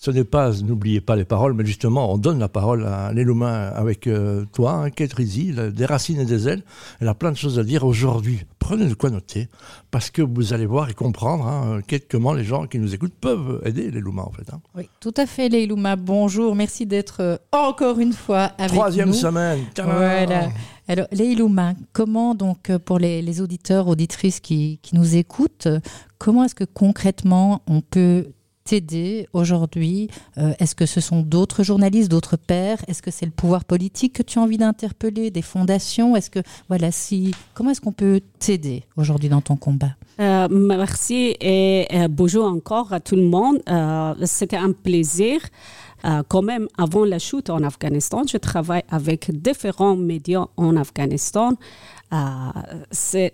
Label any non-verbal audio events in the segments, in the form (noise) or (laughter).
ce n'est pas, n'oubliez pas les paroles, mais justement, on donne la parole à l'Elouma avec euh, toi, hein, Kate Rizzi, des racines et des ailes. Elle a plein de choses à dire aujourd'hui. Prenez de quoi noter, parce que vous allez voir et comprendre hein, comment les gens qui nous écoutent peuvent aider l'Elouma, en fait. Hein. Oui, tout à fait, l'Elouma. Bonjour, merci d'être euh, encore une fois avec Troisième nous. semaine. Voilà. Alors, Leilouma, comment donc euh, pour les, auditeurs, auditrices qui, qui nous écoutent, comment est-ce que concrètement on peut t'aider aujourd'hui euh, Est-ce que ce sont d'autres journalistes, d'autres pairs? Est-ce que c'est le pouvoir politique que tu as envie d'interpeller, des fondations? Est-ce que voilà, si comment est-ce qu'on peut t'aider aujourd'hui dans ton combat? Euh, Merci et euh, bonjour encore à tout le monde. C'était un plaisir. quand même, avant la chute en Afghanistan, je travaille avec différents médias en Afghanistan. Euh,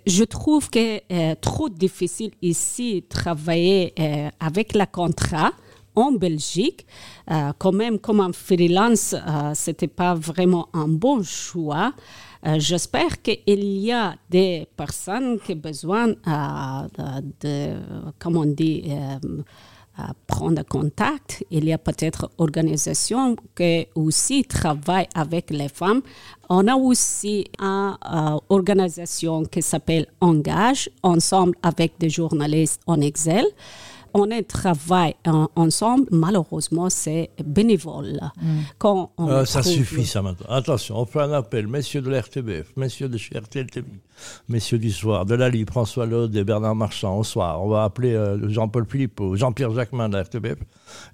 je trouve que euh, trop difficile ici travailler euh, avec la contrat en Belgique. quand même, comme un freelance, c'était pas vraiment un bon choix. J'espère qu'il y a des personnes qui ont besoin de, de, comment on dit, prendre contact. Il y a peut-être organisations qui aussi travaillent avec les femmes. On a aussi une euh, organisation qui s'appelle Engage, ensemble avec des journalistes en Excel on est travaille ensemble, malheureusement, c'est bénévole. Mm. Quand euh, ça suffit, ça maintenant. Attention, on fait un appel, messieurs de l'RTBF, messieurs de chez RTL TV, messieurs du soir, de la Libre, François Laude et Bernard Marchand au soir. On va appeler euh, Jean-Paul Philippe ou Jean-Pierre Jacquemin de la RTBF.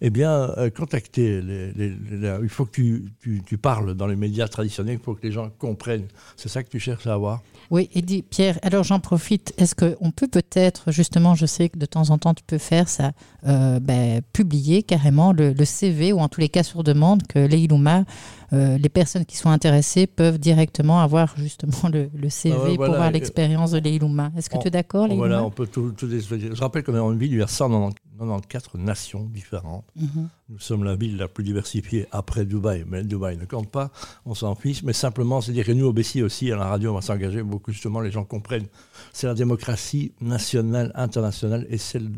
Eh bien, euh, contactez. Les, il faut que tu, tu, parles dans les médias traditionnels, il faut que les gens comprennent. C'est ça que tu cherches à avoir? Oui, et dit Pierre, alors j'en profite. Est-ce qu'on peut peut-être, justement, je sais que de temps en temps tu peux faire ça, euh, ben, publier carrément le, CV ou en tous les cas sur demande que Leilouma, euh, les personnes qui sont intéressées peuvent directement avoir justement le, CV ah pour voir l'expérience de Leilouma. Est-ce que tu es d'accord, Leilouma Voilà, on peut tout, tout Je rappelle qu'on est en ville vers 194 nations différentes. Mhm. Nous sommes la ville la plus diversifiée après Dubaï, mais Dubaï ne compte pas, on s'en fiche, mais simplement, c'est dire que nous, au Bessie aussi, à la radio, on va s'engager beaucoup, justement, les gens comprennent. C'est la démocratie nationale, internationale, et celle,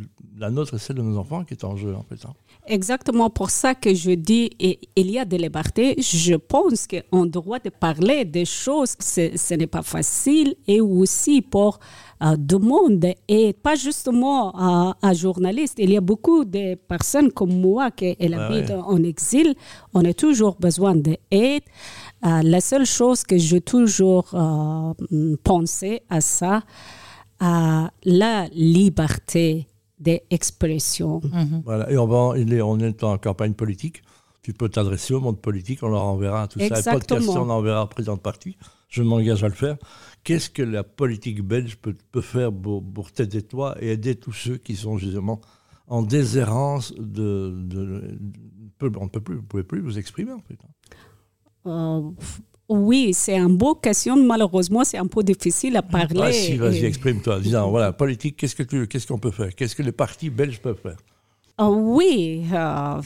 la nôtre et celle de nos enfants qui est en jeu, en fait. Hein. Exactement pour ça que je dis, et, il y a des libertés, je pense qu'on doit de parler des choses, ce n'est pas facile, et aussi pour euh, du monde et pas justement un, un, journaliste. Il y a beaucoup de personnes comme moi qui habitent en exil. On a toujours besoin d'aide. Euh, la seule chose que j'ai toujours euh, pensé à ça, à la liberté d'expression. Mhm. Voilà, et on, va, on est en campagne politique. Tu peux t'adresser au monde politique, on leur enverra tout ça. Et podcast, on enverra au président de parti. Je m'engage à le faire. Qu'est-ce que la politique belge peut, faire pour, pour t'aider toi et aider tous ceux qui sont justement en déshérence de, on ne peut plus, vous pouvez plus vous exprimer en fait. Euh, oui, c'est un beau question. Malheureusement, c'est un peu difficile à parler. Vas-y, vas-y, exprime-toi. Disons, voilà, politique, qu'est-ce que tu, qu'est-ce qu'on peut faire Qu'est-ce que les partis belges peuvent faire? Euh, oui, euh,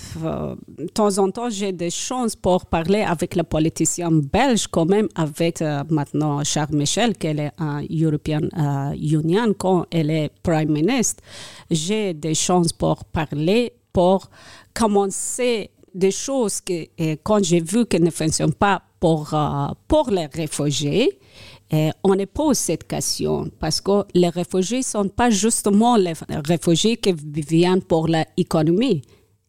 de temps en temps, j'ai des chances pour parler avec la politicienne belge, quand même avec euh, maintenant Charles Michel, qui est un European Union, quand elle est Prime Minister. J'ai des chances pour parler, pour commencer des choses que, quand j'ai vu qu'elles ne fonctionnent pas pour, pour les réfugiés, et on ne pose cette question parce que les réfugiés ne sont pas justement les réfugiés qui viennent pour l'économie.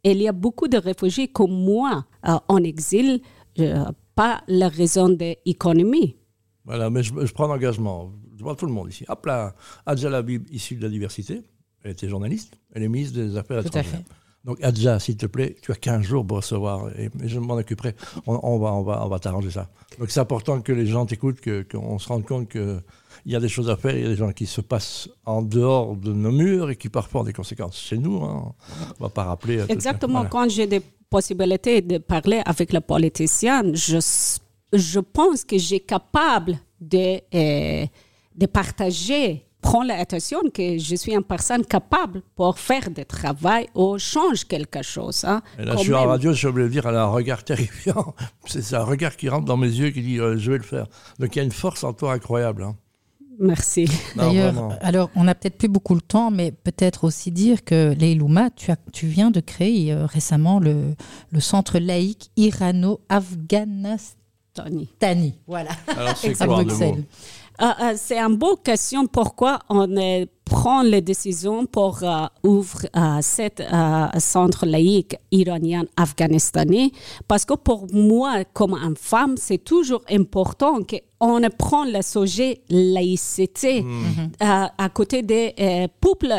Il y a beaucoup de réfugiés comme moi euh, en exil, euh, pas la raison de l'économie. Voilà, mais je, prends l'engagement. Je vois tout le monde ici. Hop là, Adja Labib, issue de la diversité, elle était journaliste, elle est ministre des Affaires étrangères. Donc, Adja, s'il te plaît, tu as 15 jours pour recevoir et, je m'en occuperai. On, va, on va, on va t'arranger ça. Donc, c'est important que les gens t'écoutent, qu'on se rende compte qu'il y a des choses à faire, il y a des gens qui se passent en dehors de nos murs et qui parfois ont des conséquences chez nous. Hein. On va pas rappeler. Exactement. Quand j'ai des possibilités de parler avec la politicienne, je, je pense que j'ai capable de, euh, de partager prends l'attention que je suis une personne capable pour faire du travail ou changer quelque chose. Hein, et là, je suis en radio, je voulais dire, elle a un regard terrifiant. (laughs) C'est un regard qui rentre dans mes yeux qui dit euh, je vais le faire. Donc il y a une force en toi incroyable. Hein. Merci. (laughs) D'ailleurs, alors on n'a peut-être plus beaucoup le temps, mais peut-être aussi dire que Leilouma, tu, as, tu viens de créer euh, récemment le, le centre laïque irano-afghanistani. Voilà. Alors c'est quoi euh, euh, c'est une bonne question pourquoi on prend les décisions pour euh, ouvrir cet centre laïque iranien afghanistanais? Parce que pour moi comme une femme c'est toujours important qu'on prend le sujet laïcité mm. à côté des peuples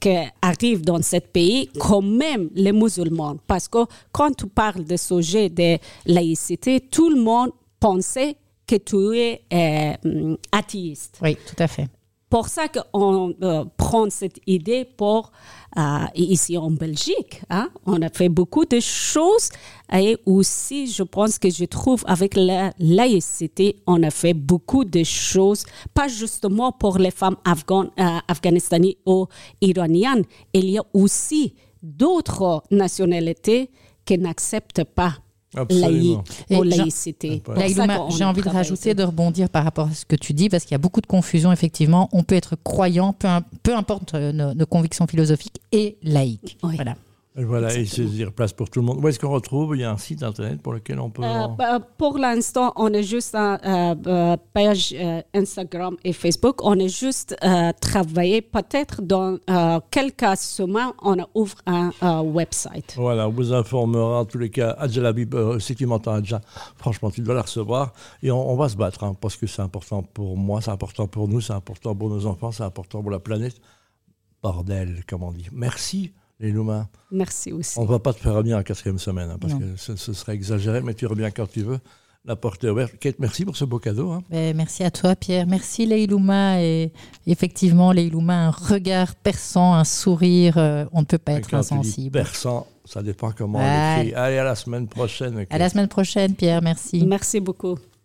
qui arrivent dans ce pays, quand même les musulmans. Parce que quand tu parles de sujet de laïcité, tout le monde pensait que tu es euh, athéiste. Oui, tout à fait. Pour ça qu'on euh, prend cette idée pour, euh, ici en Belgique, hein, on a fait beaucoup de choses et aussi, je pense que je trouve avec la laïcité, on a fait beaucoup de choses, pas justement pour les femmes afghanes, afghanistanaises ou iraniennes, il y a aussi d'autres nationalités qui n'acceptent pas Absolument. laïcité. J'ai envie de rajouter, de rebondir par rapport à ce que tu dis, parce qu'il y a beaucoup de confusion, effectivement. On peut être croyant, peu, peu importe nos, nos, convictions philosophiques, et laïque. Voilà. Voilà, et c'est dire place pour tout le monde. Où est-ce qu'on retrouve? Il y a un site internet pour lequel on peut. Euh, bah, pour l'instant, on est juste à euh, euh, page Instagram et Facebook. On est juste travaillé. Peut-être dans quelques semaines, on ouvre un website. Voilà, on vous informera en tous les cas. Adja si tu m'entends, Adja, franchement, tu dois la recevoir. Et on, va se battre, hein, parce que c'est important pour moi, c'est important pour nous, c'est important pour nos enfants, c'est important pour la planète. Bordel, comme on dit. Merci les Louma. Merci aussi. On ne va pas te faire revenir en quatrième semaine, hein, parce que ce, serait exagéré, mais tu reviens quand tu veux. La porte est ouverte. Kate, merci pour ce beau cadeau. Hein. Ben, merci à toi, Pierre. Merci, Leilouma. Et effectivement, Leilouma, un regard perçant, un sourire, euh, on ne peut pas être insensible. Perçant, ça dépend comment on l'écrit. Allez, à la semaine prochaine. À la semaine prochaine, Pierre. Merci. Merci beaucoup.